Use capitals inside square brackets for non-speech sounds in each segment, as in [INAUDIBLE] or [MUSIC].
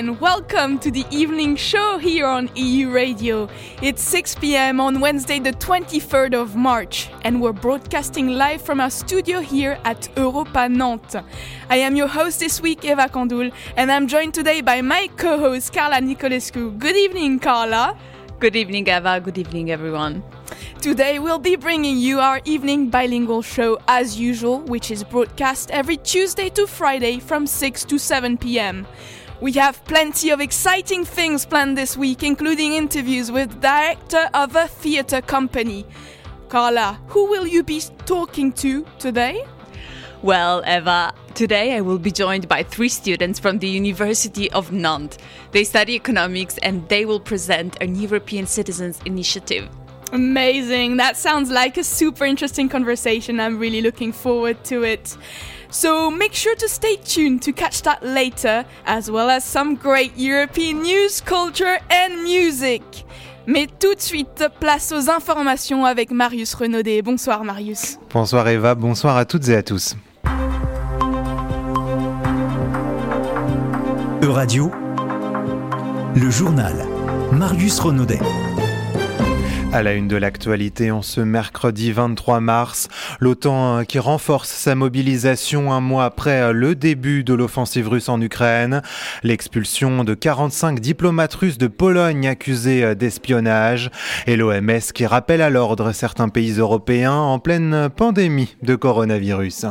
and welcome to the evening show here on EU Radio. It's 6 p.m. on Wednesday, the 23rd of March, and we're broadcasting live from our studio here at Europa Nantes. I am your host this week, Eva Kandul, and I'm joined today by my co host, Carla Nicolescu. Good evening, Carla. Good evening, Eva. Good evening, everyone. Today we'll be bringing you our evening bilingual show as usual, which is broadcast every Tuesday to Friday from 6 to 7 p.m. We have plenty of exciting things planned this week, including interviews with the director of a theatre company. Carla, who will you be talking to today? Well, Eva, today I will be joined by three students from the University of Nantes. They study economics and they will present an European Citizens Initiative. Amazing. That sounds like a super interesting conversation. I'm really looking forward to it. So make sure to stay tuned to catch that later, as well as some great European news, culture and music. Mais tout de suite, place aux informations avec Marius Renaudet. Bonsoir Marius. Bonsoir Eva, bonsoir à toutes et à tous. Euradio, le journal Marius Renaudet. À la une de l'actualité, en ce mercredi 23 mars, l'OTAN euh, qui renforce sa mobilisation un mois après euh, le début de l'offensive russe en Ukraine, l'expulsion de 45 diplomates russes de Pologne accusés euh, d'espionnage et l'OMS qui rappelle à l'ordre certains pays européens en pleine pandémie de coronavirus.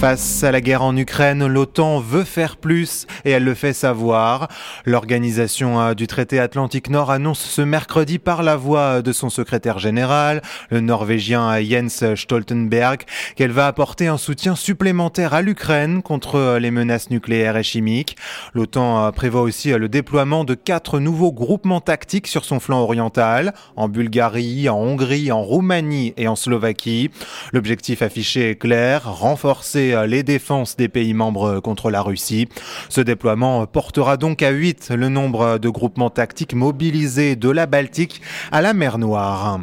Face à la guerre en Ukraine, l'OTAN veut faire plus et elle le fait savoir. L'organisation du traité Atlantique Nord annonce ce mercredi par la voix de son secrétaire général, le norvégien Jens Stoltenberg, qu'elle va apporter un soutien supplémentaire à l'Ukraine contre les menaces nucléaires et chimiques. L'OTAN prévoit aussi le déploiement de quatre nouveaux groupements tactiques sur son flanc oriental, en Bulgarie, en Hongrie, en Roumanie et en Slovaquie. L'objectif affiché est clair, renforcer les défenses des pays membres contre la Russie. Ce déploiement portera donc à 8 le nombre de groupements tactiques mobilisés de la Baltique à la mer Noire.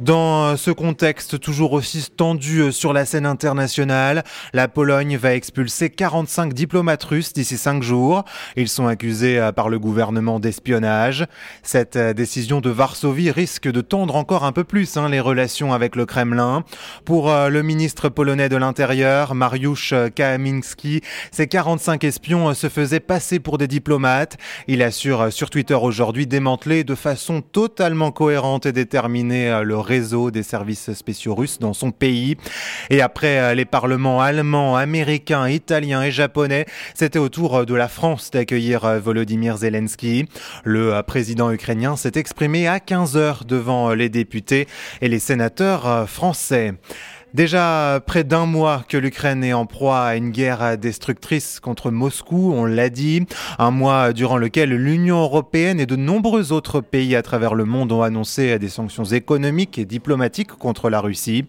Dans ce contexte toujours aussi tendu euh, sur la scène internationale, la Pologne va expulser 45 diplomates russes d'ici 5 jours. Ils sont accusés euh, par le gouvernement d'espionnage. Cette euh, décision de Varsovie risque de tendre encore un peu plus hein, les relations avec le Kremlin. Pour le ministre polonais de l'Intérieur, Mariusz Kaminski, ces 45 espions se faisaient passer pour des diplomates. Il assure sur Twitter aujourd'hui démanteler de façon totalement cohérente et déterminée le réseau des services spéciaux russes dans son pays. Et après euh, les parlements allemands, américains, italiens et japonais, c'était au tour euh, de la France d'accueillir euh, Volodymyr Zelensky. Le président ukrainien s'est exprimé à 15 heures devant les députés et les sénateurs français. Déjà près d'un mois que l'Ukraine est en proie à une guerre destructrice contre Moscou, on l'a dit, un mois durant lequel l'Union européenne et de nombreux autres pays à travers le monde ont annoncé des sanctions économiques et diplomatiques contre la Russie.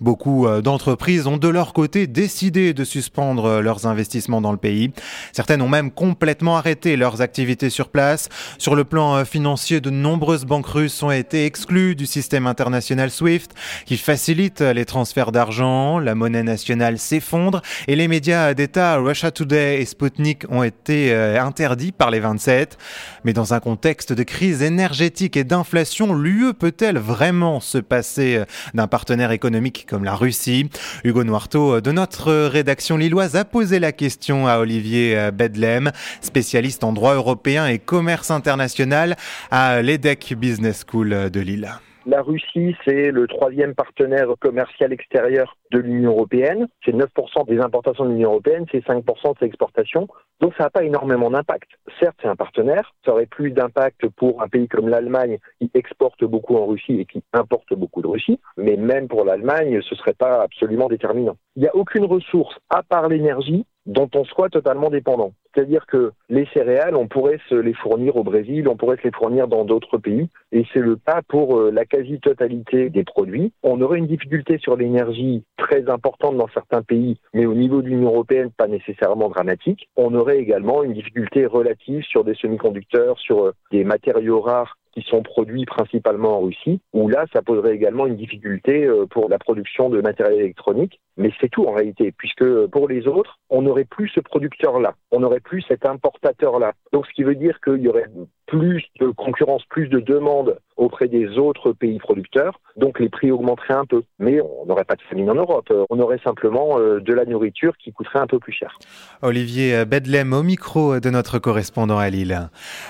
Beaucoup euh, d'entreprises ont de leur côté décidé de suspendre leurs investissements dans le pays. Certaines ont même complètement arrêté leurs activités sur place. Sur le plan euh, financier, de nombreuses banques russes ont été exclues du système international SWIFT qui facilite les transferts d'argent, la monnaie nationale s'effondre et les médias d'État Russia Today et Sputnik ont été euh, interdits par les 27. Mais dans un contexte de crise énergétique et d'inflation, l'UE peut-elle vraiment se passer euh, d'un partenaire économique comme la Russie? Hugo Noirteau euh, de notre rédaction lilloise a posé la question à Olivier Bedlem, spécialiste en droit européen et commerce international à l'EDEC Business School de Lille. La Russie, c'est le troisième partenaire commercial extérieur de l'Union européenne. C'est 9% des importations de l'Union européenne, c'est 5% de ses exportations. Donc ça n'a pas énormément d'impact. Certes, c'est un partenaire. Ça aurait plus d'impact pour un pays comme l'Allemagne qui exporte beaucoup en Russie et qui importe beaucoup de Russie. Mais même pour l'Allemagne, ce ne serait pas absolument déterminant. Il n'y a aucune ressource, à part l'énergie, dont on soit totalement dépendant. C'est-à-dire que les céréales, on pourrait se les fournir au Brésil, on pourrait se les fournir dans d'autres pays, et c'est le cas pour euh, la quasi-totalité des produits. On aurait une difficulté sur l'énergie très importante dans certains pays, mais au niveau de l'Union européenne, pas nécessairement dramatique. On aurait également une difficulté relative sur des semi-conducteurs, sur euh, des matériaux rares qui sont produits principalement en Russie, où là, ça poserait également une difficulté euh, pour la production de matériel électronique. Mais c'est tout en réalité, puisque pour les autres, on n'aurait plus ce producteur-là, on n'aurait plus cet importateur-là. Donc ce qui veut dire qu'il y aurait plus de concurrence, plus de demandes auprès des autres pays producteurs, donc les prix augmenteraient un peu. Mais on n'aurait pas de famine en Europe, on aurait simplement euh, de la nourriture qui coûterait un peu plus cher. Olivier Bedlem au micro de notre correspondant à Lille.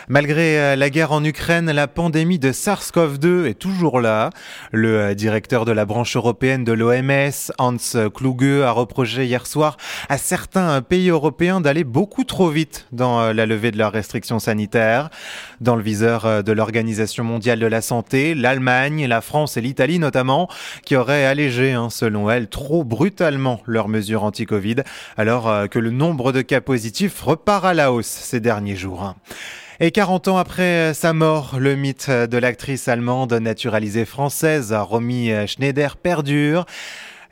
Malgré euh, la guerre en Ukraine, la pandémie de SARS-CoV-2 est toujours là. Le euh, directeur de la branche européenne de l'OMS, Hans Kluge, a reproché hier soir à certains pays européens d'aller beaucoup trop vite dans la levée de leurs restrictions sanitaires. Dans le viseur de l'Organisation mondiale de la santé, l'Allemagne, la France et l'Italie notamment, qui auraient allégé, hein, selon elle, trop brutalement leurs mesures anti-Covid, alors euh, que le nombre de cas positifs repart à la hausse ces derniers jours. Et 40 ans après sa mort, le mythe de l'actrice allemande naturalisée française, Romy Schneider, perdure.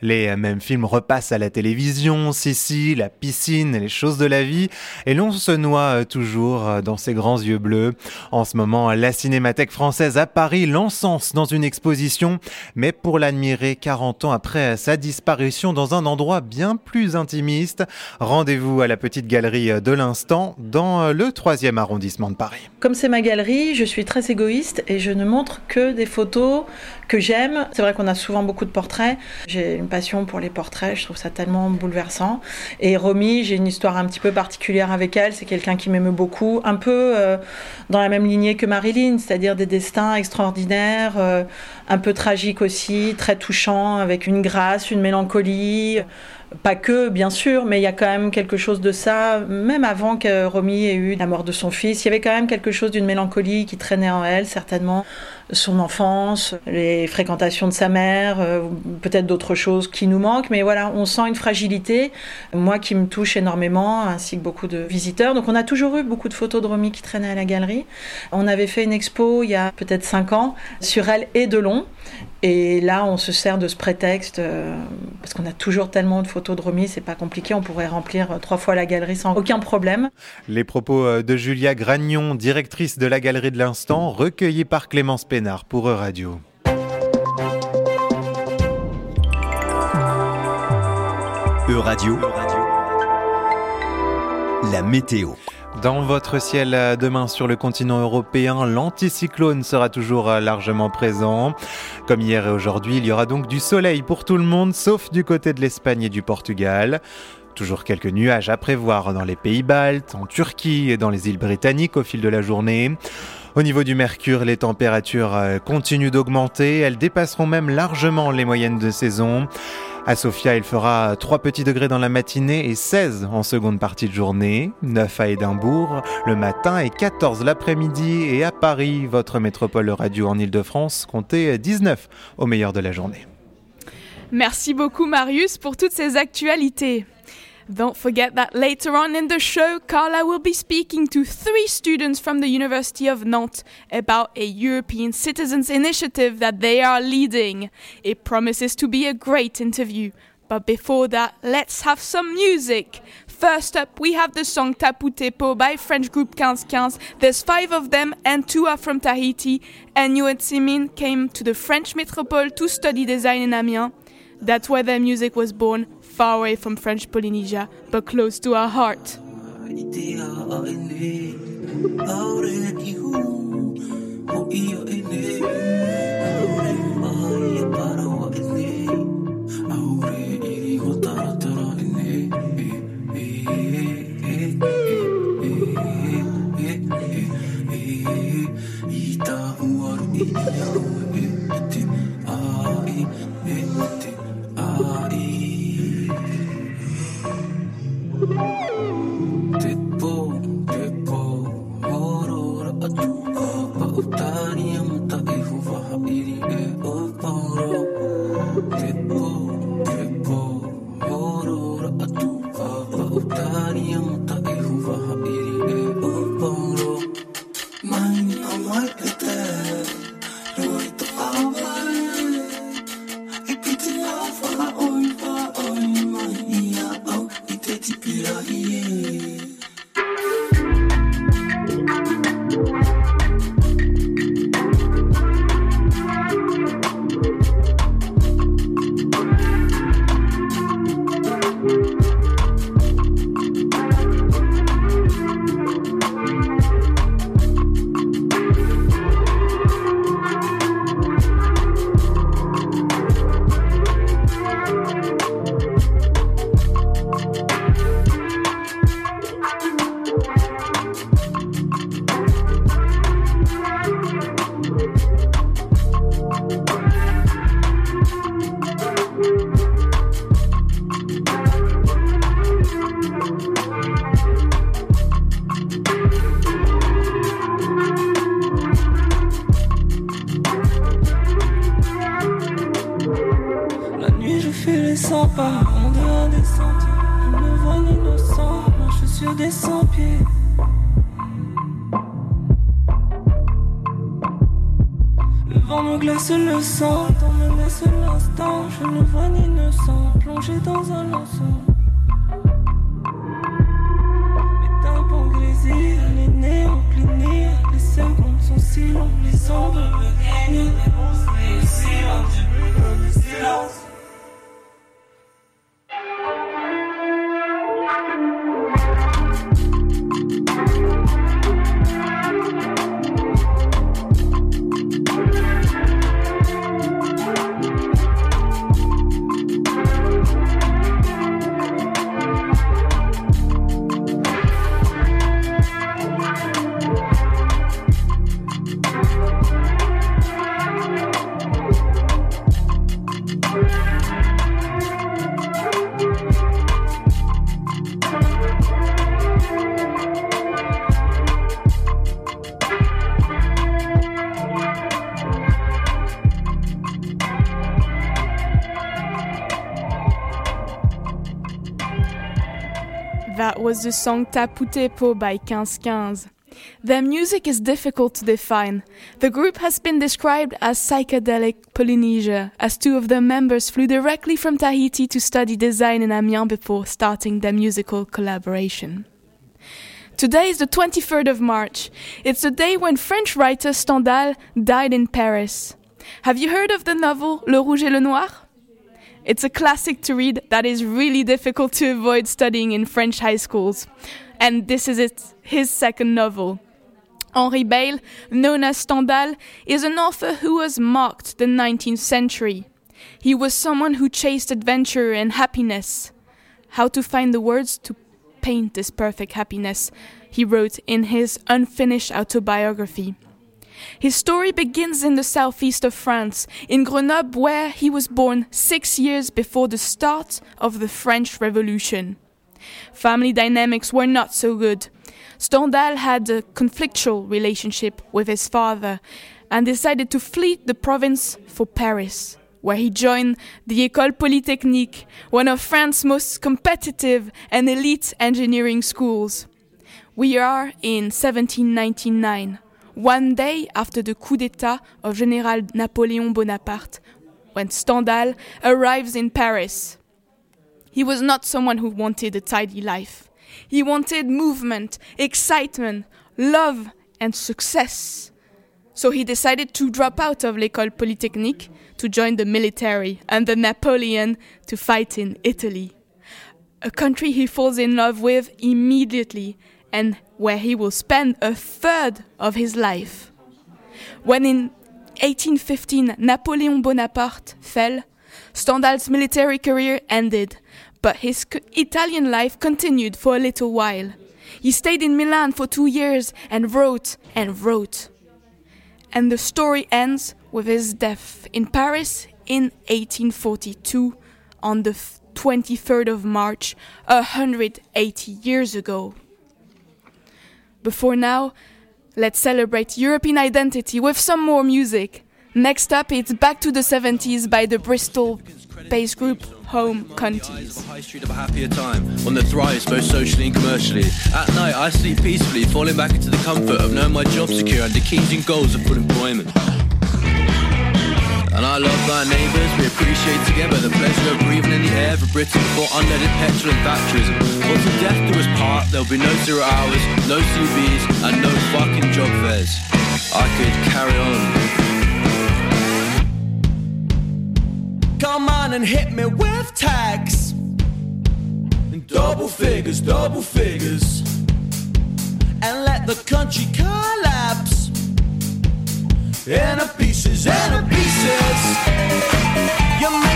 Les mêmes films repassent à la télévision, Sissi, la piscine, les choses de la vie, et l'on se noie toujours dans ses grands yeux bleus. En ce moment, la Cinémathèque française à Paris l'encense dans une exposition, mais pour l'admirer 40 ans après sa disparition dans un endroit bien plus intimiste, rendez-vous à la petite galerie de l'instant dans le 3e arrondissement de Paris. Comme c'est ma galerie, je suis très égoïste et je ne montre que des photos que j'aime. C'est vrai qu'on a souvent beaucoup de portraits. J'ai une passion pour les portraits, je trouve ça tellement bouleversant. Et Romy, j'ai une histoire un petit peu particulière avec elle. C'est quelqu'un qui m'aime beaucoup, un peu euh, dans la même lignée que Marilyn, c'est-à-dire des destins extraordinaires, euh, un peu tragiques aussi, très touchants, avec une grâce, une mélancolie. Pas que, bien sûr, mais il y a quand même quelque chose de ça. Même avant que Romy ait eu la mort de son fils, il y avait quand même quelque chose d'une mélancolie qui traînait en elle, certainement. Son enfance, les fréquentations de sa mère, euh, peut-être d'autres choses qui nous manquent, mais voilà, on sent une fragilité, moi qui me touche énormément, ainsi que beaucoup de visiteurs. Donc on a toujours eu beaucoup de photos de Romy qui traînaient à la galerie. On avait fait une expo il y a peut-être cinq ans sur elle et Delon. Et là, on se sert de ce prétexte euh, parce qu'on a toujours tellement de photos de Romy, c'est pas compliqué, on pourrait remplir euh, trois fois la galerie sans aucun problème. Les propos euh, de Julia Gragnon, directrice de la galerie de l'instant, recueillis par Clémence Pénard pour E-Radio. E-Radio, la météo. Dans votre ciel demain sur le continent européen, l'anticyclone sera toujours largement présent. Comme hier et aujourd'hui, il y aura donc du soleil pour tout le monde, sauf du côté de l'Espagne et du Portugal. Toujours quelques nuages à prévoir dans les pays baltes, en Turquie et dans les îles britanniques au fil de la journée. Au niveau du mercure, les températures continuent d'augmenter, elles dépasseront même largement les moyennes de saison. À Sofia, il fera 3 petits degrés dans la matinée et 16 en seconde partie de journée, 9 à Édimbourg le matin et 14 l'après-midi et à Paris, votre métropole radio en Ile-de-France, comptez 19 au meilleur de la journée. Merci beaucoup Marius pour toutes ces actualités. Don't forget that later on in the show, Carla will be speaking to three students from the University of Nantes about a European Citizens Initiative that they are leading. It promises to be a great interview. But before that, let's have some music. First up, we have the song Tapu Tepo by French group 1515. There's five of them, and two are from Tahiti. And Yuan Simin came to the French metropole to study design in Amiens. That's where their music was born, far away from French Polynesia, but close to our heart. seen only soul of a. The song Taputepo by 1515. Their music is difficult to define. The group has been described as psychedelic Polynesia, as two of their members flew directly from Tahiti to study design in Amiens before starting their musical collaboration. Today is the 23rd of March. It's the day when French writer Stendhal died in Paris. Have you heard of the novel Le Rouge et le Noir? It's a classic to read that is really difficult to avoid studying in French high schools. And this is his second novel. Henri Bayle, known as Stendhal, is an author who has marked the 19th century. He was someone who chased adventure and happiness. How to find the words to paint this perfect happiness, he wrote in his unfinished autobiography. His story begins in the southeast of France, in Grenoble, where he was born six years before the start of the French Revolution. Family dynamics were not so good. Stendhal had a conflictual relationship with his father and decided to flee the province for Paris, where he joined the École Polytechnique, one of France's most competitive and elite engineering schools. We are in 1799 one day after the coup d'etat of General Napoleon Bonaparte, when Stendhal arrives in Paris. He was not someone who wanted a tidy life. He wanted movement, excitement, love, and success. So he decided to drop out of l'École Polytechnique to join the military under Napoleon to fight in Italy. A country he falls in love with immediately and where he will spend a third of his life. When in 1815 Napoleon Bonaparte fell, Stendhal's military career ended, but his Italian life continued for a little while. He stayed in Milan for two years and wrote and wrote. And the story ends with his death in Paris in 1842 on the 23rd of March, 180 years ago. Before now, let's celebrate European identity with some more music. Next up, it's Back to the 70s by the Bristol bass group Home Counties. High street of a happier time, one that thrives both socially and commercially. At night, I sleep peacefully, falling back into the comfort of knowing my job's secure and the keys and goals of full employment. And I love my neighbours, we appreciate together the pleasure of breathing in the air of Britain before unleaded petrol and Thatcherism. But till death do us part, there'll be no zero hours, no CVs, and no fucking job fairs. I could carry on. Come on and hit me with tax. Double figures, double figures. And let the country collapse. Into pieces, into pieces. You make me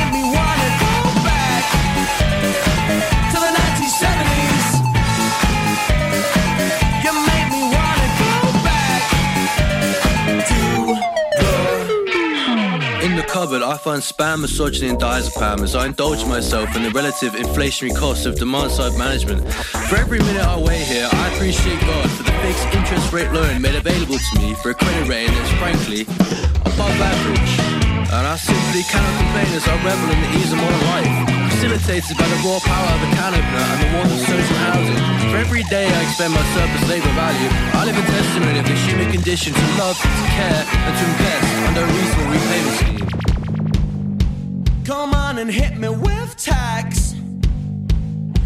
But I find spam, misogyny, and diazepam as I indulge myself in the relative inflationary costs of demand side management. For every minute I wait here, I appreciate God for the fixed interest rate loan made available to me for a credit rating that's frankly above average. And I simply cannot complain as I revel in the ease of modern life facilitated by the raw power of a can opener and the warmth of social housing. For every day I expend my surplus labour value, I live a testimony of the human condition to love, to care, and to invest under reasonable repayments. Come on and hit me with tax.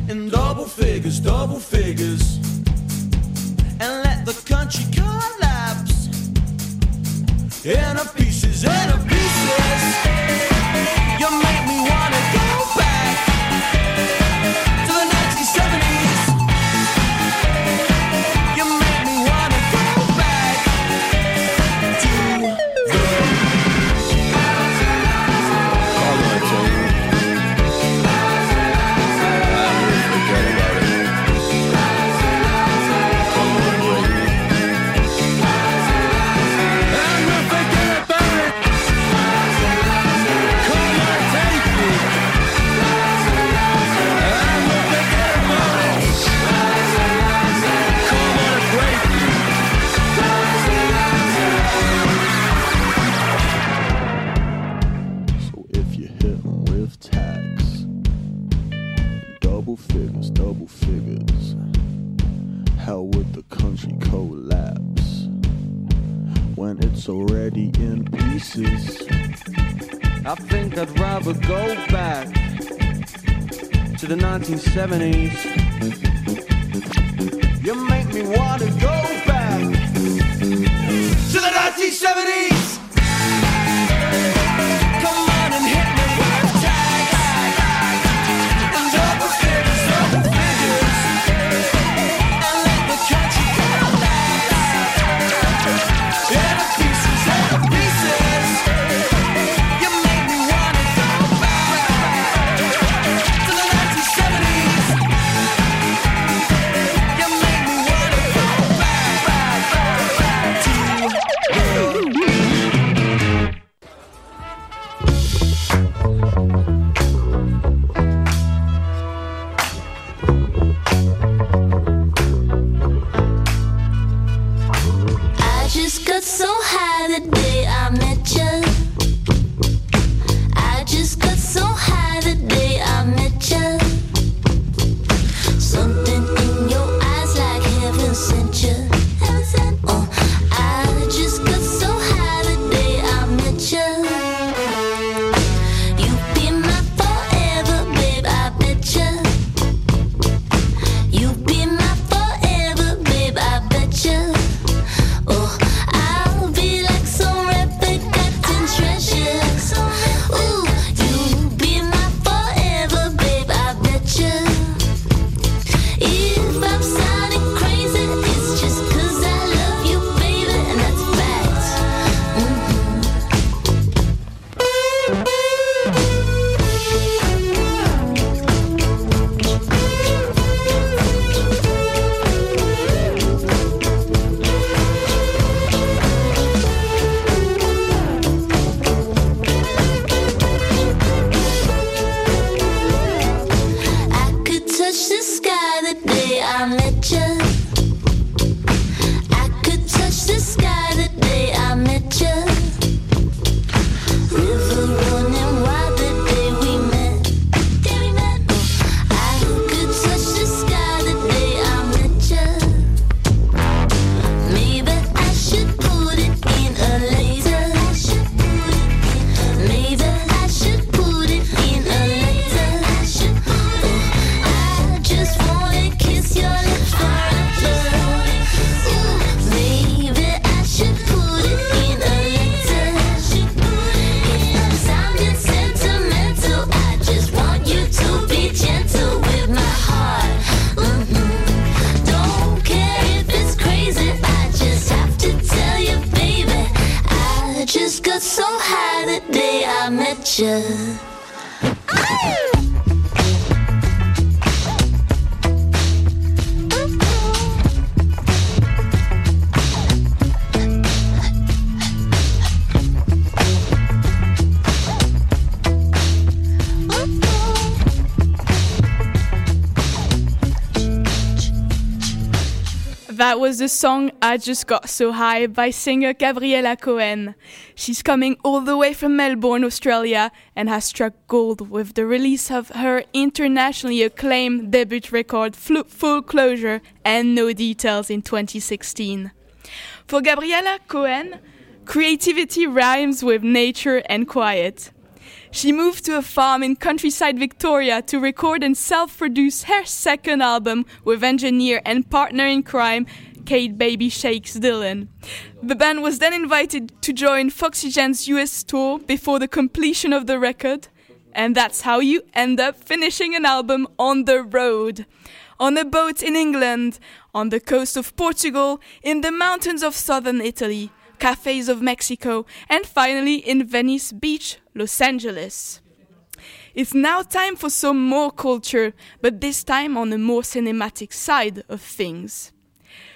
In double figures, double figures. And let the country collapse. In a pieces, in a pieces. You make me want. 1970s. That was the song I Just Got So High by singer Gabriella Cohen. She's coming all the way from Melbourne, Australia, and has struck gold with the release of her internationally acclaimed debut record Full Closure and No Details in 2016. For Gabriella Cohen, creativity rhymes with nature and quiet. She moved to a farm in countryside Victoria to record and self produce her second album with engineer and partner in crime Kate Baby Shakes Dillon. The band was then invited to join Foxygen's US tour before the completion of the record, and that's how you end up finishing an album on the road. On a boat in England, on the coast of Portugal, in the mountains of southern Italy, cafes of Mexico, and finally in Venice Beach, Los Angeles. It's now time for some more culture, but this time on the more cinematic side of things.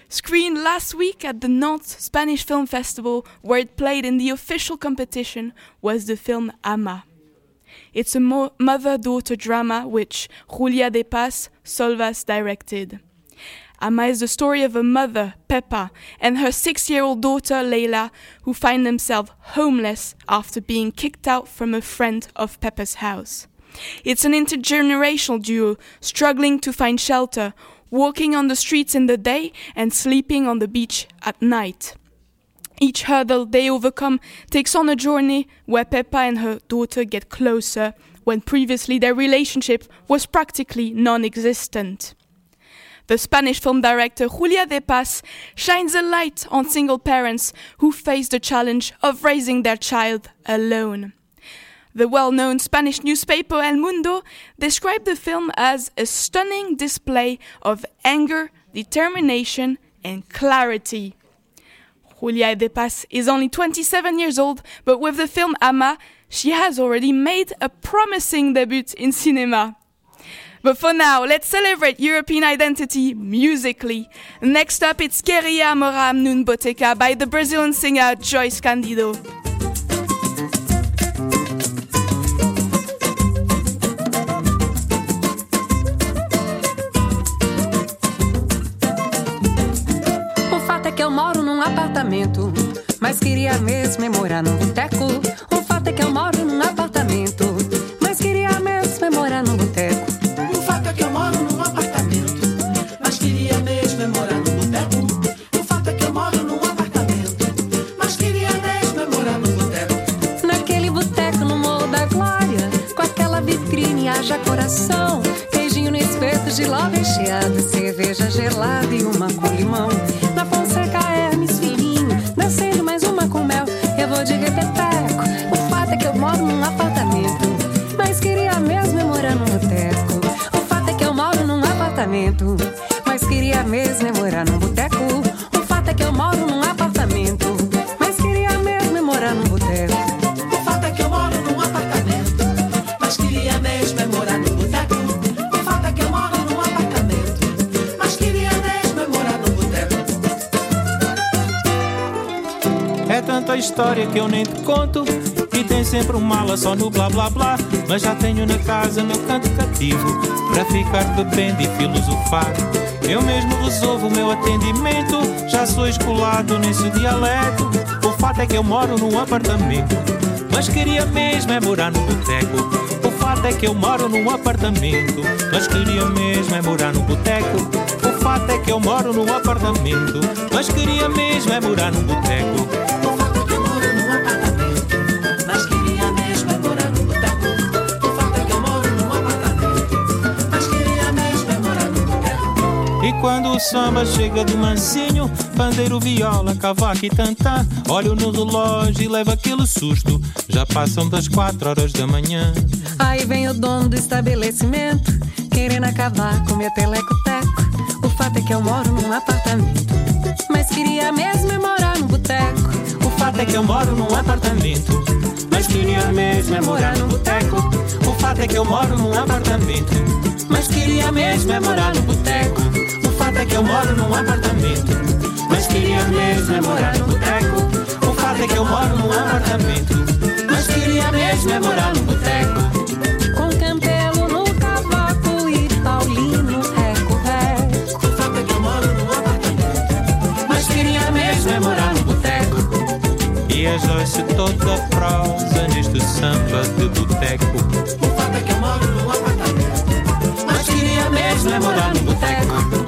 Screened last week at the Nantes Spanish Film Festival, where it played in the official competition, was the film Ama. It's a mo- mother daughter drama which Julia de Paz Solvas directed. Ama is the story of a mother, Peppa, and her six year old daughter, Leila, who find themselves homeless after being kicked out from a friend of Peppa's house. It's an intergenerational duo struggling to find shelter, walking on the streets in the day and sleeping on the beach at night. Each hurdle they overcome takes on a journey where Peppa and her daughter get closer when previously their relationship was practically non existent. The Spanish film director Julia de Paz shines a light on single parents who face the challenge of raising their child alone. The well known Spanish newspaper El Mundo described the film as a stunning display of anger, determination, and clarity. Julia de Paz is only 27 years old, but with the film Ama, she has already made a promising debut in cinema. But for now, let's celebrate European identity musically. Next up, it's Queria Moram Nun Boteca by the Brazilian singer Joyce Candido. O fato é que eu moro num apartamento, mas queria mesmo morar num boteco. O fato é que eu moro num apartamento, Yeah. História que eu nem te conto. E tem sempre um mala só no blá blá blá. Mas já tenho na casa meu canto cativo. Para ficar bebendo e filosofar. Eu mesmo resolvo o meu atendimento. Já sou escolado nesse dialeto. O fato é que eu moro num apartamento. Mas queria mesmo é morar num boteco. O fato é que eu moro num apartamento. Mas queria mesmo é morar num boteco. O fato é que eu moro num apartamento. Mas queria mesmo é morar num boteco. Quando o samba chega de mansinho, pandeiro, viola, cavaco e tantã, olho no relógio e levo aquele susto. Já passam das quatro horas da manhã. Aí vem o dono do estabelecimento, querendo acabar com meu teleco-teco. O fato é que eu moro num apartamento, mas queria mesmo é morar num boteco. O fato é que eu moro num apartamento, mas queria mesmo é morar num boteco. O fato é que eu moro num apartamento, mas queria mesmo é morar num boteco. O fato é que eu moro num apartamento, mas queria mesmo é morar num boteco. O fato é que eu moro num apartamento, mas queria mesmo é morar num boteco. Com campelo no cavaco e Paulino reco-reco. O fato é que eu moro num apartamento, mesmo é morar no boteco. E a Joyce toda prosa neste samba de boteco. O fato é que eu moro num apartamento, mas queria mesmo é morar no boteco.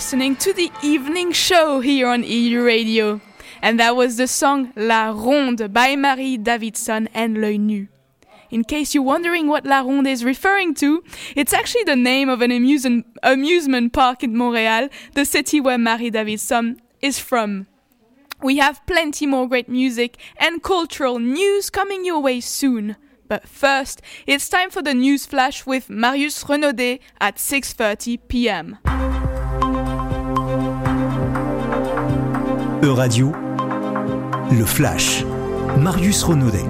Listening to the evening show here on EU Radio. And that was the song La Ronde by Marie Davidson and L'Oeil Nu. In case you're wondering what La Ronde is referring to, it's actually the name of an amusement, amusement park in Montreal, the city where Marie Davidson is from. We have plenty more great music and cultural news coming your way soon. But first, it's time for the news flash with Marius Renaudet at 6:30 p.m. Euradio, le flash. Marius Renaudet.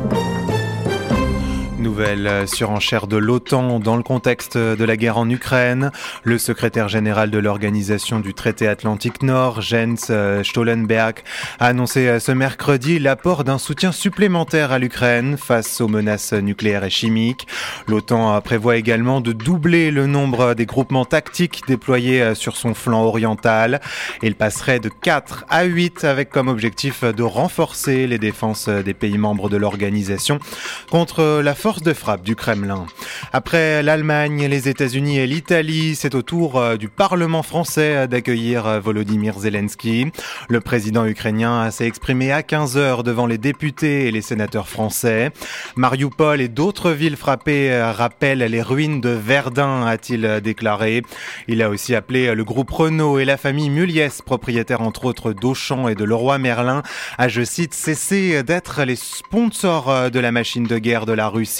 Nouvelle euh, surenchère de l'OTAN dans le contexte de la guerre en Ukraine. Le secrétaire général de l'organisation du traité Atlantique Nord, Jens euh, Stoltenberg, a annoncé euh, ce mercredi l'apport d'un soutien supplémentaire à l'Ukraine face aux menaces nucléaires et chimiques. L'OTAN prévoit également de doubler le nombre des groupements tactiques déployés sur son flanc oriental. Il passerait de 4 à 8 avec comme objectif de renforcer les défenses des pays membres de l'organisation contre la force de frappe du Kremlin. Après l'Allemagne, les États-Unis et l'Italie, c'est au tour euh, du Parlement français d'accueillir euh, Volodymyr Zelensky. Le président ukrainien s'est exprimé à 15 heures devant les députés et les sénateurs français. Mariupol et d'autres villes frappées euh, rappellent les ruines de Verdun, a-t-il déclaré. Il a aussi appelé le groupe Renault et la famille Muliès, propriétaire entre autres d'Auchan et de Leroy Merlin, à, je cite, cesser d'être les sponsors de la machine de guerre de la Russie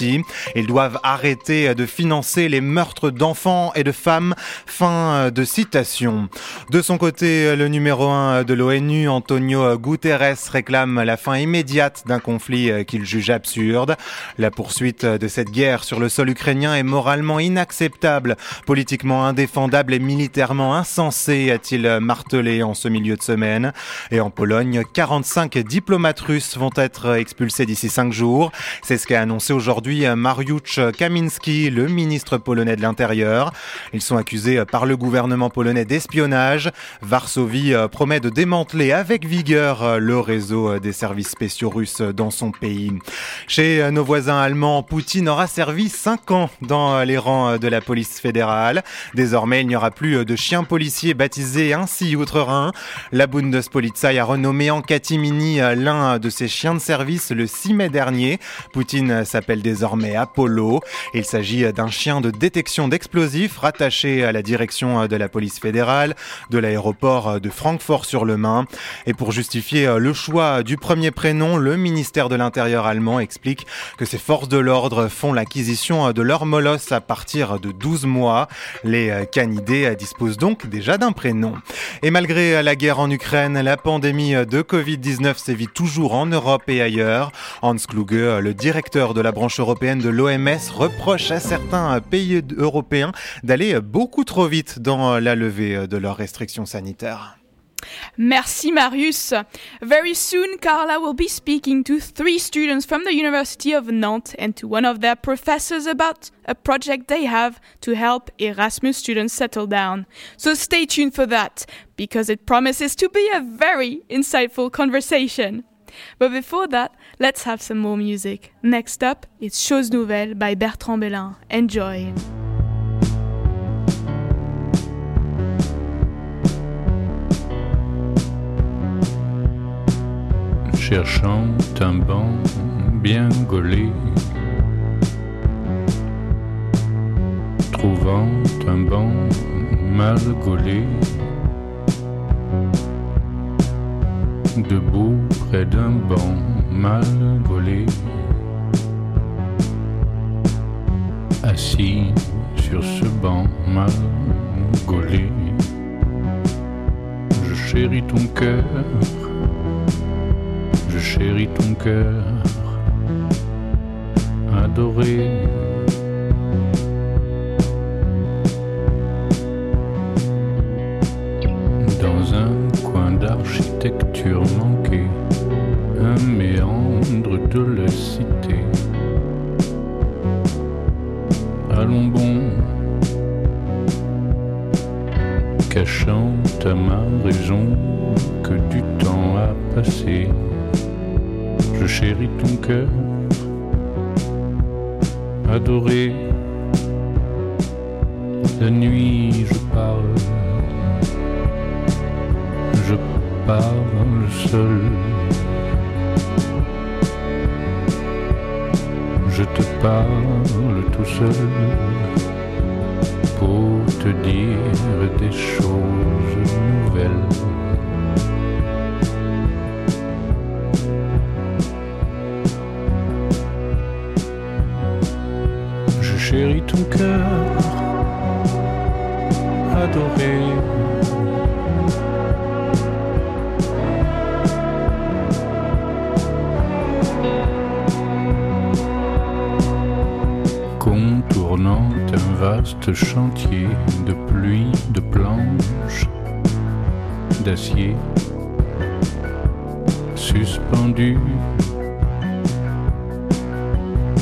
Ils doivent arrêter de financer les meurtres d'enfants et de femmes. Fin de citation. De son côté, le numéro 1 de l'ONU, Antonio Guterres, réclame la fin immédiate d'un conflit qu'il juge absurde. La poursuite de cette guerre sur le sol ukrainien est moralement inacceptable, politiquement indéfendable et militairement insensé, a-t-il martelé en ce milieu de semaine. Et en Pologne, 45 diplomates russes vont être expulsés d'ici cinq jours. C'est ce qu'a annoncé aujourd'hui Mariusz Kaminski, le ministre polonais de l'Intérieur. Ils sont accusés par le gouvernement polonais d'espionnage. Varsovie promet de démanteler avec vigueur le réseau des services spéciaux russes dans son pays. Chez nos voisins allemands, Poutine aura servi cinq ans dans les rangs de la police fédérale. Désormais, il n'y aura plus de chiens policiers baptisés ainsi outre-Rhin. La Bundespolizei a renommé en catimini l'un de ses chiens de service le 6 mai dernier. Poutine s'appelle désormais Apollo. Il s'agit d'un chien de détection d'explosifs rattaché à la direction de la police fédérale de l'aéroport de Francfort-sur-le-Main. Et pour justifier le choix du premier prénom, le ministère de l'Intérieur allemand explique que ses forces de l'ordre font l'acquisition de leur molosse à partir de 12 mois. Les canidés disposent donc déjà d'un prénom. Et malgré la guerre en Ukraine, la pandémie de Covid-19 sévit toujours en Europe et ailleurs. Hans Kluge, le directeur de la branche européenne de l'OMS, reproche à certains pays européens d'aller beaucoup trop vite dans la levée de leurs restrictions sanitaires. Merci, Marius. Very soon, Carla will be speaking to three students from the University of Nantes and to one of their professors about a project they have to help Erasmus students settle down. So stay tuned for that, because it promises to be a very insightful conversation. But before that, let's have some more music. Next up, it's Choses Nouvelles by Bertrand Bellin. Enjoy. cherchant un banc bien gaulé, trouvant un banc mal gaulé, debout près d'un banc mal gaulé, assis sur ce banc mal gaulé, je chéris ton cœur. Je chéris ton cœur. Adoré. Dans un d'architecture manquée, un méandre de la cité. Allons bon, cachant à ma raison que du temps a passé je chéris ton cœur, adoré. La nuit, je parle, je parle seul. Je te parle tout seul pour te dire des choses nouvelles. chéris ton cœur adoré. Vaste chantier de pluie, de planches, d'acier, suspendu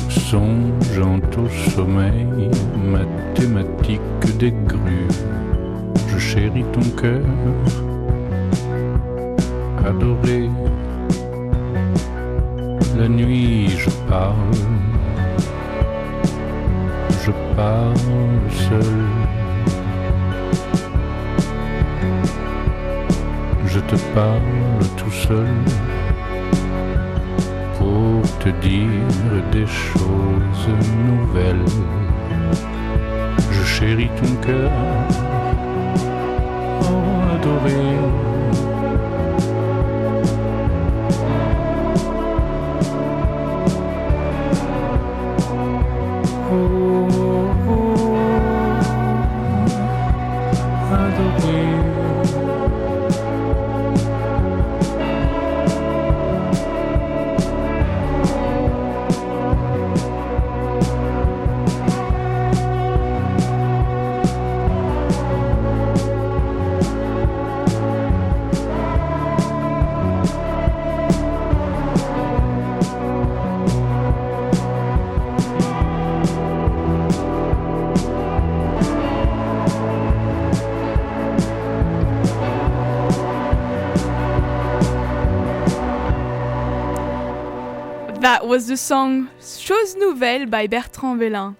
songeant au sommeil mathématique des grues. Je chéris ton cœur, adoré. La nuit, je parle, Je te parle tout seul pour te dire des choses nouvelles. Je chéris ton cœur, was the song Chose Nouvelle by Bertrand Vélin.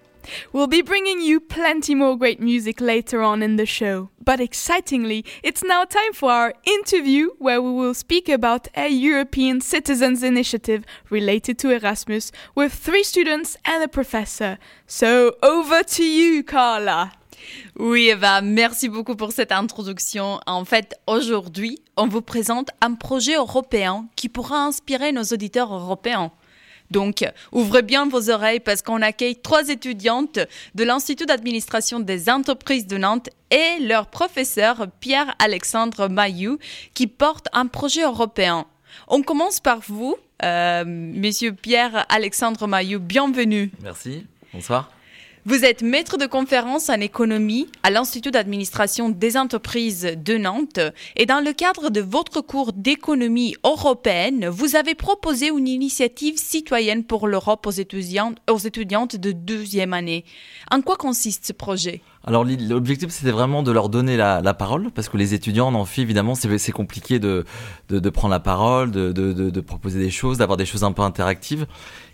We'll be bringing you plenty more great music later on in the show. But excitingly, it's now time for our interview where we will speak about a European Citizens Initiative related to Erasmus with three students and a professor. So over to you, Carla. Oui, Eva, merci beaucoup pour cette introduction. En fait, aujourd'hui, on vous présente un projet européen qui pourra inspirer nos auditeurs européens. Donc, ouvrez bien vos oreilles parce qu'on accueille trois étudiantes de l'Institut d'administration des entreprises de Nantes et leur professeur Pierre-Alexandre Mailloux qui porte un projet européen. On commence par vous, euh, Monsieur Pierre-Alexandre Mailloux, bienvenue. Merci, bonsoir. Vous êtes maître de conférence en économie à l'Institut d'administration des entreprises de Nantes et dans le cadre de votre cours d'économie européenne, vous avez proposé une initiative citoyenne pour l'Europe aux étudiantes, aux étudiantes de deuxième année. En quoi consiste ce projet? Alors l'objectif c'était vraiment de leur donner la, parole parce que les étudiants en amphi évidemment c'est compliqué de, de, prendre la parole, de, de, proposer des choses, d'avoir des choses un peu interactives.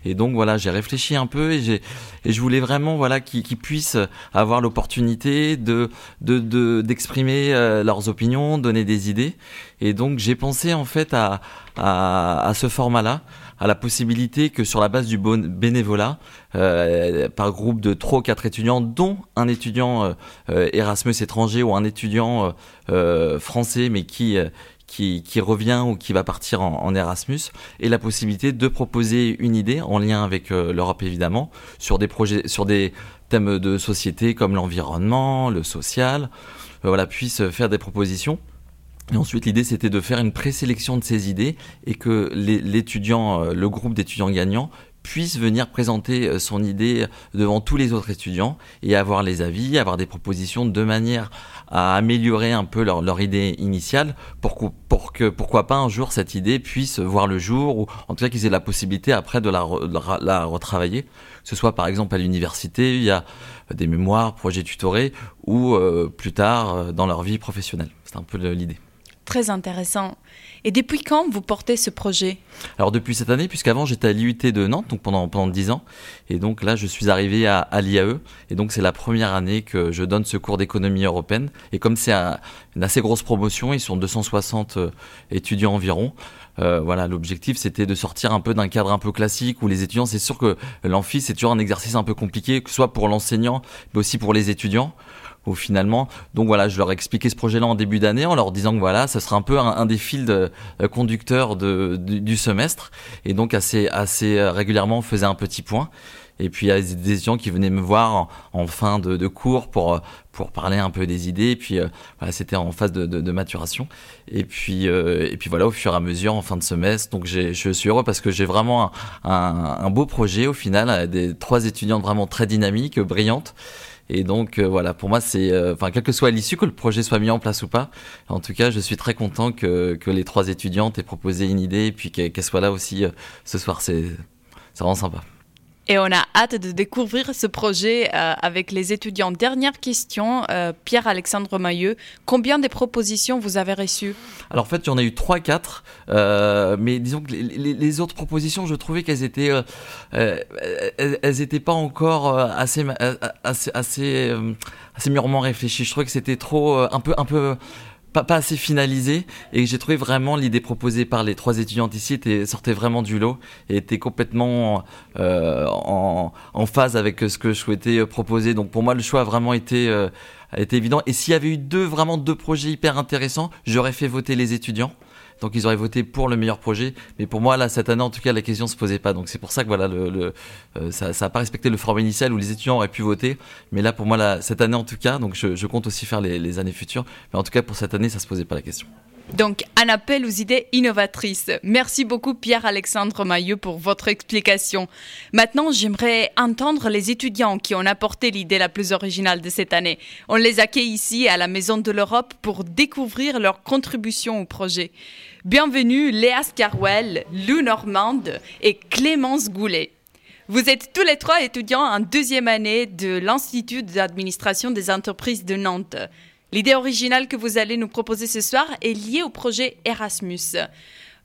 Et donc voilà j'ai réfléchi un peu et, et je voulais vraiment voilà qu'ils puissent avoir l'opportunité de de de- d'exprimer euh, leurs opinions, donner des idées. Et donc j'ai pensé en fait à, à, à ce format-là à la possibilité que sur la base du bon bénévolat, euh, par groupe de trois ou quatre étudiants, dont un étudiant euh, euh, Erasmus étranger ou un étudiant français, mais qui, revient ou qui va partir en, Erasmus, et la possibilité de proposer une idée en lien avec l'Europe évidemment, sur des projets, sur des thèmes de société comme l'environnement, le social, voilà, puissent faire des propositions. Et ensuite, l'idée, c'était de faire une présélection de ces idées et que l'étudiant, euh, le groupe d'étudiants gagnants puisse venir présenter euh, son idée devant tous les autres étudiants et avoir les avis, avoir des propositions de manière à améliorer un peu leur, idée initiale pour, qu'au- pour que, pourquoi pas un jour cette idée puisse voir le jour ou en tout cas qu'ils aient la possibilité après de la, la- retravailler, que ce soit par exemple à l'université, il y a des mémoires, projets tutorés ou euh, plus tard euh, dans leur vie professionnelle. C'est un peu l'idée. Très intéressant. Et depuis quand vous portez ce projet? Alors depuis cette année, puisqu'avant j'étais à l'IUT de Nantes, donc pendant pendant dix ans, et donc là je suis arrivé à, l'IAE, et donc c'est la première année que je donne ce cours d'économie européenne. Et comme c'est un- une assez grosse promotion, ils sont 260 euh, étudiants environ. euh, voilà, l'objectif c'était de sortir un peu d'un cadre un peu classique où les étudiants, c'est sûr que l'amphi c'est toujours un exercice un peu compliqué, que ce soit pour l'enseignant, mais aussi pour les étudiants où finalement, donc voilà, je leur ai expliqué ce projet-là en début d'année en leur disant que voilà, ça sera un peu un, un des fils euh, conducteurs du, semestre, et donc assez, assez euh, régulièrement on faisait un petit point. Et puis il y a des étudiants qui venaient me voir en, fin de, cours pour euh, pour parler un peu des idées. Et puis voilà, c'était en phase de, maturation. Et puis et puis voilà, au fur et à mesure, en fin de semestre, donc je suis heureux parce que j'ai vraiment un, un, beau projet au final, des trois étudiantes vraiment très dynamiques, brillantes. Et donc euh, voilà, pour moi c'est, euh, enfin quelle que soit l'issue, que le projet soit mis en place ou pas, en tout cas je suis très content que, que les trois étudiantes aient proposé une idée et puis qu'elles soient là aussi euh, ce soir, c'est, c'est vraiment sympa. Et on a hâte de découvrir ce projet euh, avec les étudiants. Dernière question, euh, Pierre-Alexandre Mailleux, combien de propositions vous avez reçues? Alors en fait, il y en a eu 3-4, euh, mais disons que les, autres propositions, je trouvais qu'elles étaient, pas encore assez, assez, assez, assez mûrement réfléchies. Je trouvais que c'était trop, un peu, un peu. Pas, assez finalisé. Et j'ai trouvé vraiment l'idée proposée par les trois étudiantes ici était, sortait vraiment du lot et était complètement euh, en, en phase avec ce que je souhaitais euh, proposer. Donc pour moi le choix a vraiment été, euh, été évident. Et s'il y avait eu deux vraiment deux projets hyper intéressants j'aurais fait voter les étudiants donc ils auraient voté pour le meilleur projet. Mais pour moi, là, cette année, en tout cas, la question se posait pas. Donc c'est pour ça que voilà, euh, ça n'a pas respecté le format initial où les étudiants auraient pu voter. Mais là, pour moi, là, cette année, en tout cas, donc je, compte aussi faire les, années futures. Mais en tout cas, pour cette année, ça se posait pas la question. Donc, un appel aux idées innovatrices. Merci beaucoup Pierre-Alexandre Mailleux pour votre explication. Maintenant, j'aimerais entendre les étudiants qui ont apporté l'idée la plus originale de cette année. On les accueille ici à la Maison de l'Europe pour découvrir leur contribution au projet. Bienvenue Léa Scarwell, Lou Normande et Clémence Goulet. Vous êtes tous les trois étudiants en deuxième année de l'Institut d'administration des entreprises de Nantes. L'idée originale que vous allez nous proposer ce soir est liée au projet Erasmus.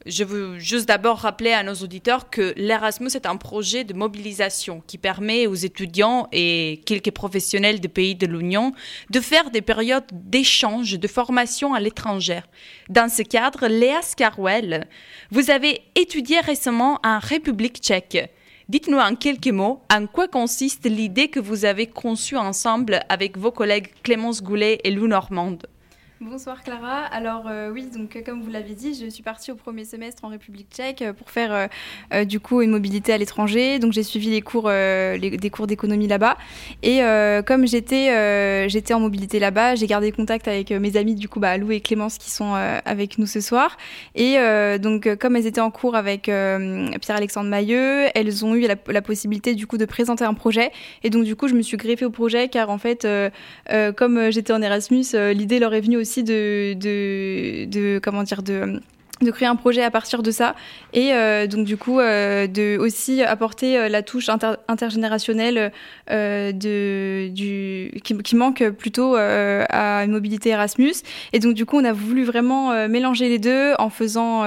Je veux juste d'abord rappeler à nos auditeurs que l'Erasmus est un projet de mobilisation qui permet aux étudiants et quelques professionnels des pays de l'Union de faire des périodes d'échange, de formation à l'étranger. Dans ce cadre, Léa Scarwell, vous avez étudié récemment en République tchèque. Dites-nous en quelques mots en quoi consiste l'idée que vous avez conçue ensemble avec vos collègues Clémence Goulet et Lou Normande? Bonsoir Clara. Alors euh, oui, donc euh, comme vous l'avez dit, je suis partie au premier semestre en République tchèque euh, pour faire du coup une mobilité à l'étranger. Donc j'ai suivi les cours, les- des cours d'économie là-bas. Et comme j'étais j'étais en mobilité là-bas, j'ai gardé contact avec mes amis du coup bah, Lou et Clémence qui sont avec nous ce soir. Et donc comme elles étaient en cours avec Pierre-Alexandre Mailleux, elles ont eu la, la possibilité du coup de présenter un projet. Et donc du coup je me suis greffée au projet car en fait comme j'étais en Erasmus, l'idée leur est venue aussi de, de, de comment dire de de créer un projet à partir de ça. Et euh, donc du coup euh, de aussi apporter euh, la touche inter- intergénérationnelle qui, manque plutôt à une mobilité Erasmus. Et donc du coup on a voulu vraiment mélanger les deux en faisant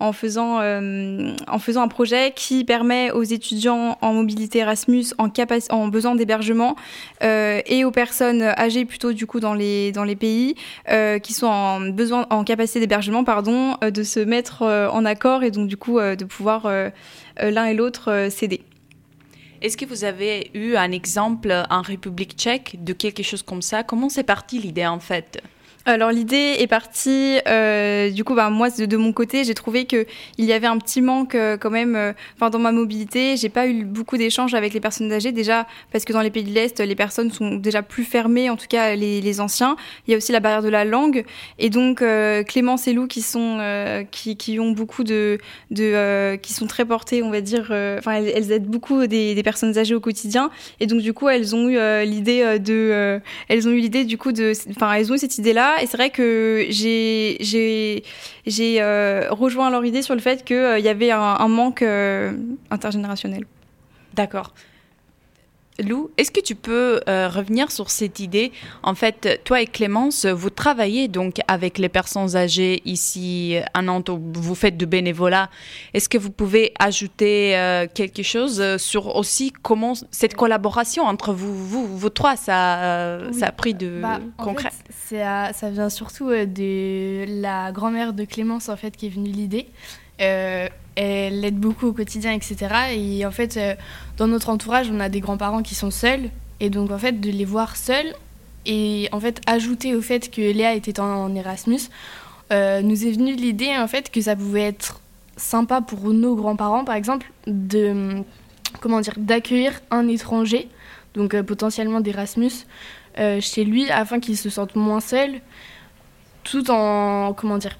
en faisant un projet qui permet aux étudiants en mobilité Erasmus en en besoin d'hébergement et aux personnes âgées plutôt du coup dans les dans les pays qui sont en besoin en capacité d'hébergement pardon de se mettre euh, en accord et donc du coup euh, de pouvoir euh, l'un et l'autre s'aider. Est-ce que vous avez eu un exemple en République tchèque de quelque chose comme ça? Comment c'est parti l'idée en fait? Alors l'idée est partie, euh, du coup, bah, moi de, mon côté, j'ai trouvé que il y avait un petit manque euh, quand même. euh, dans ma mobilité, j'ai pas eu beaucoup d'échanges avec les personnes âgées déjà parce que dans les pays de l'est, les personnes sont déjà plus fermées, en tout cas les, les anciens. Il y a aussi la barrière de la langue et donc euh, Clémence et Lou qui sont qui, qui ont beaucoup de de qui sont très portées, on va dire. Enfin, elles, elles aident beaucoup des, des personnes âgées au quotidien et donc du coup, elles ont eu l'idée de elles ont eu l'idée du coup de enfin elles ont eu cette idée et c'est vrai que j'ai euh, rejoint leur idée sur le fait qu'il y avait un, un manque euh, intergénérationnel. D'accord. Lou, est-ce que tu peux euh, revenir sur cette idée? En fait, toi et Clémence, vous travaillez donc avec les personnes âgées ici à Nantes, vous faites du bénévolat. Est-ce que vous pouvez ajouter euh, quelque chose euh, sur aussi comment cette collaboration entre vous, vous, vous trois, ça, euh, Oui. ça a pris de Bah, concret? fait, à- ça vient surtout euh, de la grand-mère de Clémence en fait qui est venue l'idée. Euh, elle l'aide beaucoup au quotidien, etc. Et en fait, euh, dans notre entourage, on a des grands-parents qui sont seuls. Et donc, en fait, de les voir seuls et en fait, ajouter au fait que Léa était en, Erasmus, euh, nous est venue l'idée en fait que ça pouvait être sympa pour nos grands-parents, par exemple, de comment dire, d'accueillir un étranger, donc potentiellement d'Erasmus, chez lui afin qu'il se sente moins seul, tout en comment dire.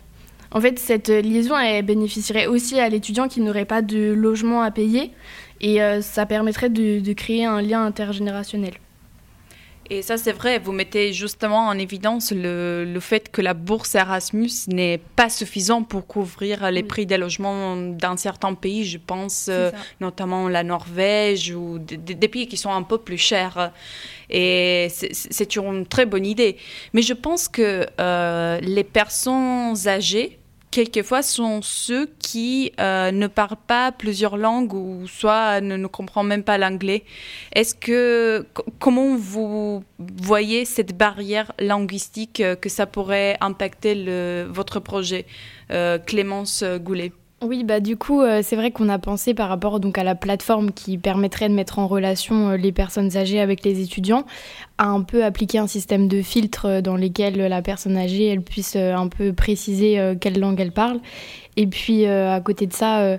En fait, cette liaison elle bénéficierait aussi à l'étudiant qui n'aurait pas de logement à payer et euh, ça permettrait de, de créer un lien intergénérationnel. Et ça, c'est vrai, vous mettez justement en évidence le, le fait que la bourse Erasmus n'est pas suffisante pour couvrir les prix des logements dans certains pays, je pense euh, notamment la Norvège ou des, pays qui sont un peu plus chers. Et c'est- c'est une très bonne idée. Mais je pense que euh, les personnes âgées, quelquefois, sont ceux qui euh, ne parlent pas plusieurs langues ou soit ne, ne comprennent même pas l'anglais. Est-ce que co- comment vous voyez cette barrière linguistique euh, que ça pourrait impacter le, votre projet, euh, Clémence Goulet? Oui, bah du coup, euh, c'est vrai qu'on a pensé par rapport donc à la plateforme qui permettrait de mettre en relation euh, les personnes âgées avec les étudiants, à un peu appliquer un système de filtre euh, dans lesquels la personne âgée elle puisse un peu préciser quelle langue elle parle. Et puis à côté de ça,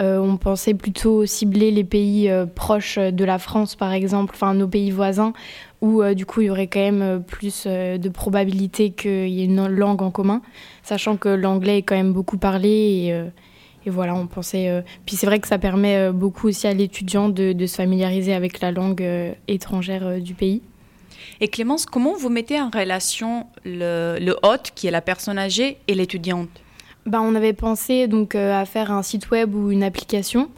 on pensait plutôt cibler les pays proches de la France, par exemple, enfin nos pays voisins, où du coup il y aurait quand même plus de probabilité qu'il y ait une langue en commun, sachant que l'anglais est quand même beaucoup parlé et voilà, on pensait. euh, Puis c'est vrai que ça permet euh, beaucoup aussi à l'étudiant de, de se familiariser avec la langue euh, étrangère euh, du pays. Et Clémence, comment vous mettez en relation le, le hôte, qui est la personne âgée, et l'étudiante? Bah, on avait pensé donc à faire un site web ou une application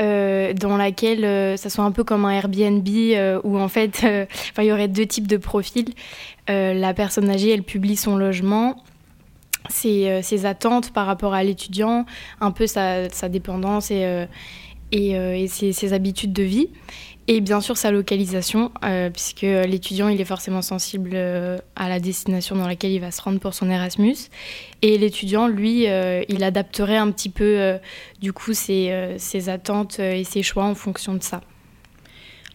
euh, dans laquelle euh, ça soit un peu comme un Airbnb euh, où en fait [LAUGHS] il y aurait deux types de profils. La personne âgée, elle publie son logement ses, euh, ses attentes par rapport à l'étudiant, un peu sa, dépendance et, euh, et, euh, ses, habitudes de vie. Et bien sûr sa localisation, puisque l'étudiant il est forcément sensible à la destination dans laquelle il va se rendre pour son Erasmus. Et l'étudiant, lui, il adapterait un petit peu du coup ses, attentes et ses choix en fonction de ça.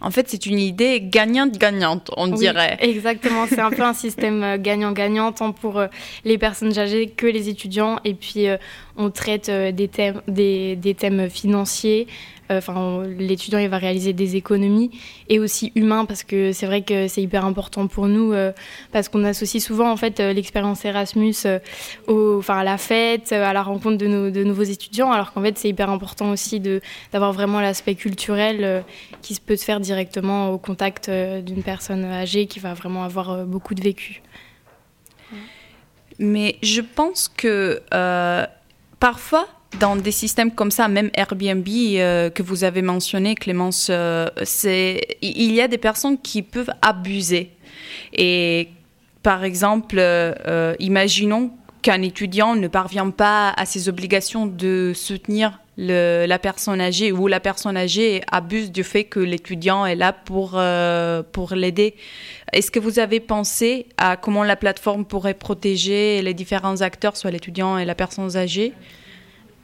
En fait, c'est une idée gagnante-gagnante, on Oui, dirait. Exactement, c'est un peu un [LAUGHS] système euh, gagnant-gagnant, tant pour euh, les personnes âgées que les étudiants. Et puis, euh, on traite des thèmes, des, des thèmes financiers. Euh, Enfin, l'étudiant, il va réaliser des économies et aussi humains, parce que c'est vrai que c'est hyper important pour nous, euh, parce qu'on associe souvent, en fait, euh, l'expérience Erasmus au, à la fête, à la rencontre de, nouveaux étudiants, alors qu'en fait, c'est hyper important aussi d'avoir vraiment l'aspect culturel qui se peut se faire directement au contact d'une personne âgée qui va vraiment avoir beaucoup de vécu. Mais je pense que parfois, dans des systèmes comme ça, même Airbnb euh, que vous avez mentionné, Clémence, euh, il y a des personnes qui peuvent abuser. Et par exemple, euh, imaginons qu'un étudiant ne parvient pas à ses obligations de soutenir la personne âgée ou la personne âgée abuse du fait que l'étudiant est là pour, pour l'aider. Est-ce que vous avez pensé à comment la plateforme pourrait protéger les différents acteurs, soit l'étudiant et la personne âgée?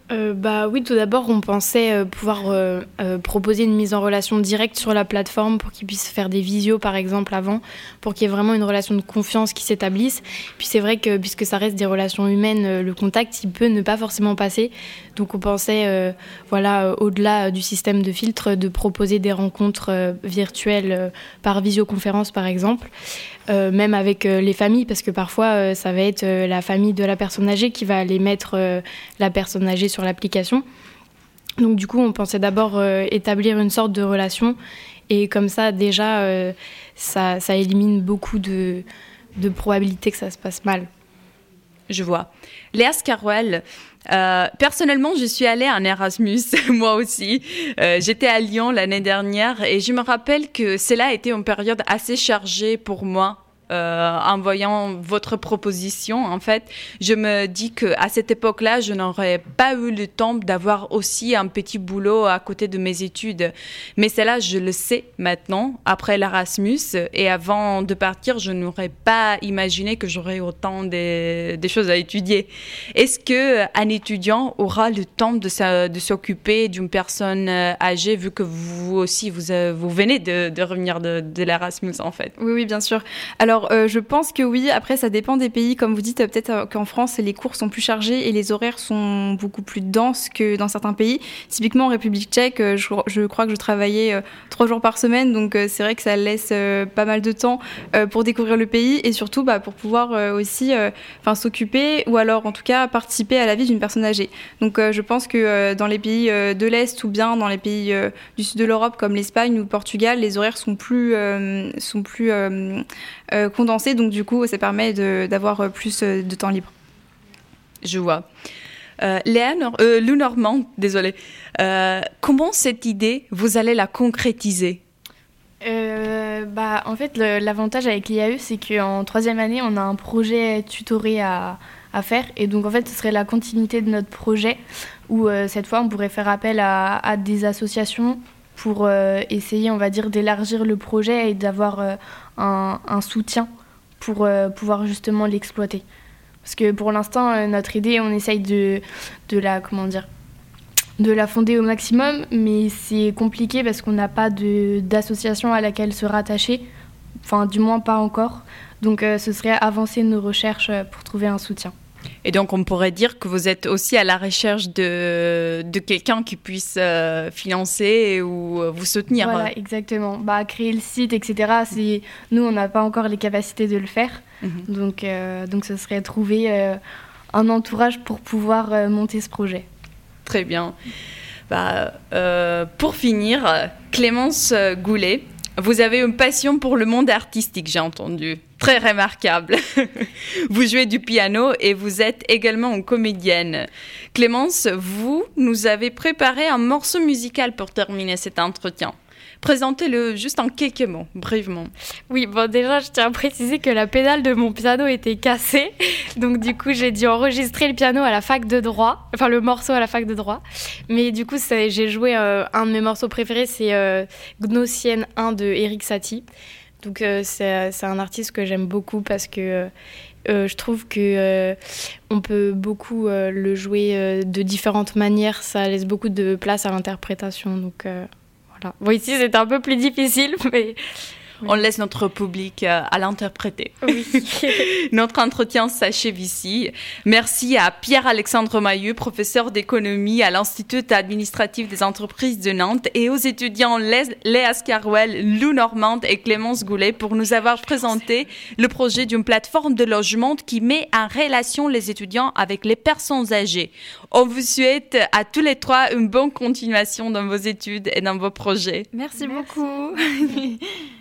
Euh, bah oui, tout d'abord, on pensait euh, pouvoir euh, euh, proposer une mise en relation directe sur la plateforme pour qu'ils puissent faire des visios, par exemple, avant, pour qu'il y ait vraiment une relation de confiance qui s'établisse. Puis c'est vrai que puisque ça reste des relations humaines, le contact, il peut ne pas forcément passer. Donc on pensait, voilà, au-delà du système de filtre, de proposer des rencontres virtuelles par visioconférence, par exemple. Euh, même avec euh, les familles, parce que parfois euh, ça va être la famille de la personne âgée qui va aller mettre la personne âgée sur l'application. Donc du coup, on pensait d'abord établir une sorte de relation, et comme ça, déjà, ça, élimine beaucoup de, de probabilités que ça se passe mal. Je vois. Léa Scaruel, euh, personnellement, je suis allée en Erasmus, [LAUGHS] moi aussi. Euh, J'étais à Lyon l'année dernière et je me rappelle que cela a été une période assez chargée pour moi. Euh, en voyant votre proposition, en fait, je me dis que à cette époque-là, je n'aurais pas eu le temps d'avoir aussi un petit boulot à côté de mes études. Mais cela, je le sais maintenant, après l'Erasmus. Et avant de partir, je n'aurais pas imaginé que j'aurais autant des, choses à étudier. Est-ce que un étudiant aura le temps de, s'occuper d'une personne euh, âgée, vu que vous aussi, vous, euh, venez de, de revenir de, de l'Erasmus, en fait? Oui, oui, bien sûr. Alors, euh, je pense que oui. Après, ça dépend des pays. Comme vous dites, euh, peut-être euh, qu'en France, les cours sont plus chargés et les horaires sont beaucoup plus denses que dans certains pays. Typiquement, en République tchèque, je, crois que je travaillais trois jours par semaine. Donc, c'est vrai que ça laisse pas mal de temps pour découvrir le pays et surtout bah, pour pouvoir aussi s'occuper ou alors, en tout cas, participer à la vie d'une personne âgée. Donc, je pense que dans les pays de l'Est ou bien dans les pays du sud de l'Europe comme l'Espagne ou le Portugal, les horaires sont plus, sont plus euh, euh, condensés. Donc, du coup, ça permet d'avoir euh, plus euh, de temps libre. Je vois. Euh, Léa euh, Lou Normand, désolé. comment cette idée, vous allez la concrétiser? Euh, bah, en fait, l'avantage avec l'IAE, c'est qu'en troisième année, on a un projet tutoré à, à faire. Et donc, en fait, ce serait la continuité de notre projet où, euh, cette fois, on pourrait faire appel à, à des associations pour euh, essayer, on va dire, d'élargir le projet et d'avoir euh, un, soutien pour euh, pouvoir justement l'exploiter. Parce que pour l'instant, euh, notre idée, on essaye de, la, comment dire, de la fonder au maximum, mais c'est compliqué parce qu'on n'a pas d'association à laquelle se rattacher, enfin du moins pas encore. Donc euh, ce serait avancer nos recherches pour trouver un soutien. Et donc, on pourrait dire que vous êtes aussi à la recherche de, de quelqu'un qui puisse euh, financer ou euh, vous soutenir. Voilà, exactement. Bah, créer le site, etc. Nous, on n'a pas encore les capacités de le faire, donc euh, donc ce serait trouver un entourage pour pouvoir monter ce projet. Très bien. Bah, pour finir, Clémence Goulet, vous avez une passion pour le monde artistique, j'ai entendu. Très remarquable. [LAUGHS] vous jouez du piano et vous êtes également une comédienne. Clémence, vous nous avez préparé un morceau musical pour terminer cet entretien. Présentez-le juste en quelques mots, brièvement. Oui, bon déjà je tiens à préciser que la pédale de mon piano était cassée, donc du coup j'ai dû enregistrer le piano à la fac de droit, enfin le morceau à la fac de droit. Mais du coup j'ai joué euh, un de mes morceaux préférés, c'est euh, Gnossienne 1 de Eric Satie. Donc euh, c'est c'est un artiste que j'aime beaucoup parce que euh, euh, je trouve que euh, on peut beaucoup euh, le jouer euh, de différentes manières, ça laisse beaucoup de place à l'interprétation. Donc euh, voilà. Bon ici c'était un peu plus difficile, [LAUGHS] mais On laisse notre public euh, à l'interpréter. [LAUGHS] notre entretien s'achève ici. Merci à Pierre-Alexandre Mailleux, professeur d'économie à l'Institut administratif des entreprises de Nantes, et aux étudiants Léa Scarwell, Lou Normande et Clémence Goulet pour nous avoir présenté le projet d'une plateforme de logement qui met en relation les étudiants avec les personnes âgées. On vous souhaite à tous les trois une bonne continuation dans vos études et dans vos projets. Merci, beaucoup. [LAUGHS]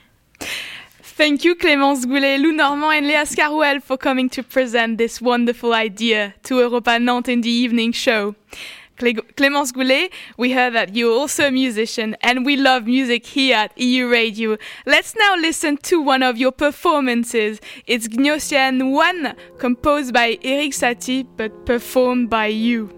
Thank you, Clémence Goulet, Lou Normand, and Léa Scarouel for coming to present this wonderful idea to Europa Nantes in the evening show. Clé- Clémence Goulet, we heard that you're also a musician, and we love music here at EU Radio. Let's now listen to one of your performances. It's Gnossian 1, composed by Eric Satie, but performed by you.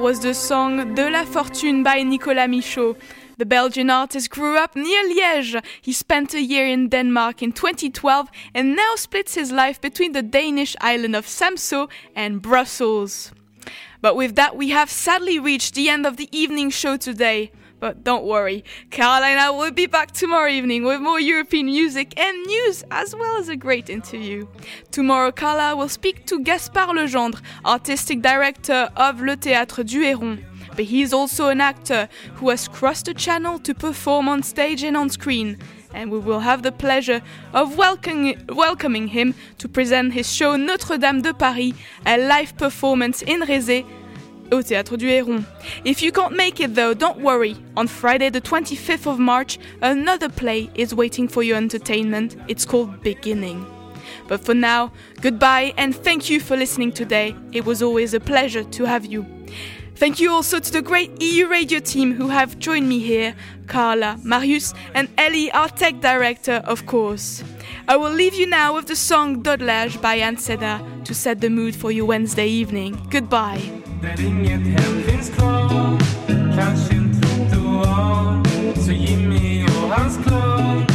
Was the song De la Fortune by Nicolas Michaud. The Belgian artist grew up near Liège. He spent a year in Denmark in 2012 and now splits his life between the Danish island of Samso and Brussels. But with that, we have sadly reached the end of the evening show today. But don't worry, Carolina will be back tomorrow evening with more European music and news, as well as a great interview. Tomorrow, Carla will speak to Gaspard Legendre, artistic director of Le Théâtre du Héron. But he is also an actor who has crossed the channel to perform on stage and on screen. And we will have the pleasure of welcoming, welcoming him to present his show Notre Dame de Paris, a live performance in Rézé au Théâtre du Héron. If you can't make it though, don't worry. On Friday, the 25th of March, another play is waiting for your entertainment. It's called Beginning. But for now, goodbye and thank you for listening today. It was always a pleasure to have you. Thank you also to the great EU radio team who have joined me here Carla, Marius, and Ellie, our tech director, of course. I will leave you now with the song Dodlage by Anne Seda to set the mood for your Wednesday evening. Goodbye. Där inget hem finns kvar. Kanske en trottoar. Så Jimmy och hans klan